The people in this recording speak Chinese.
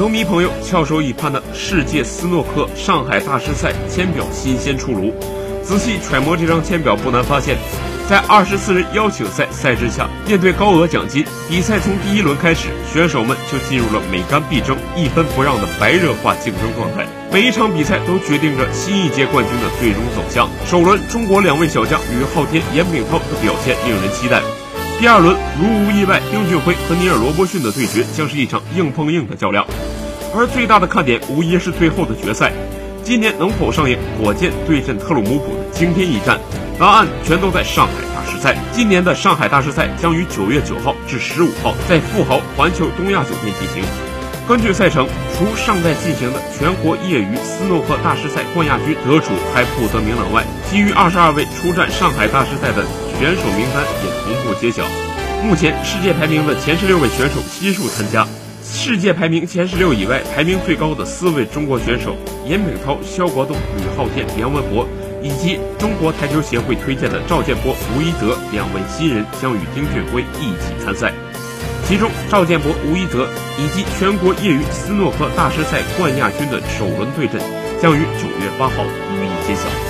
球迷朋友翘首以盼的世界斯诺克上海大师赛签表新鲜出炉。仔细揣摩这张签表，不难发现，在二十四人邀请赛赛制下，面对高额奖金，比赛从第一轮开始，选手们就进入了每杆必争、一分不让的白热化竞争状态。每一场比赛都决定着新一届冠军的最终走向。首轮，中国两位小将于昊天、严炳涛的表现令人期待。第二轮，如无意外，丁俊晖和尼尔·罗伯逊的对决将是一场硬碰硬的较量。而最大的看点无疑是最后的决赛。今年能否上演火箭对阵特鲁姆普的惊天一战？答案全都在上海大师赛。今年的上海大师赛将于九月九号至十五号在富豪环球东亚酒店进行。根据赛程，除尚在进行的全国业余斯诺克大师赛冠亚军得主还不得明朗外，其余二十二位出战上海大师赛的选手名单也同步揭晓。目前世界排名的前十六位选手悉数参加。世界排名前十六以外，排名最高的四位中国选手严炳涛、肖国栋、吕昊天、梁文博，以及中国台球协会推荐的赵建波、吴一泽两位新人将与丁俊晖一起参赛。其中，赵建波、吴一泽以及全国业余斯诺克大师赛冠亚军的首轮对阵，将于九月八号予以揭晓。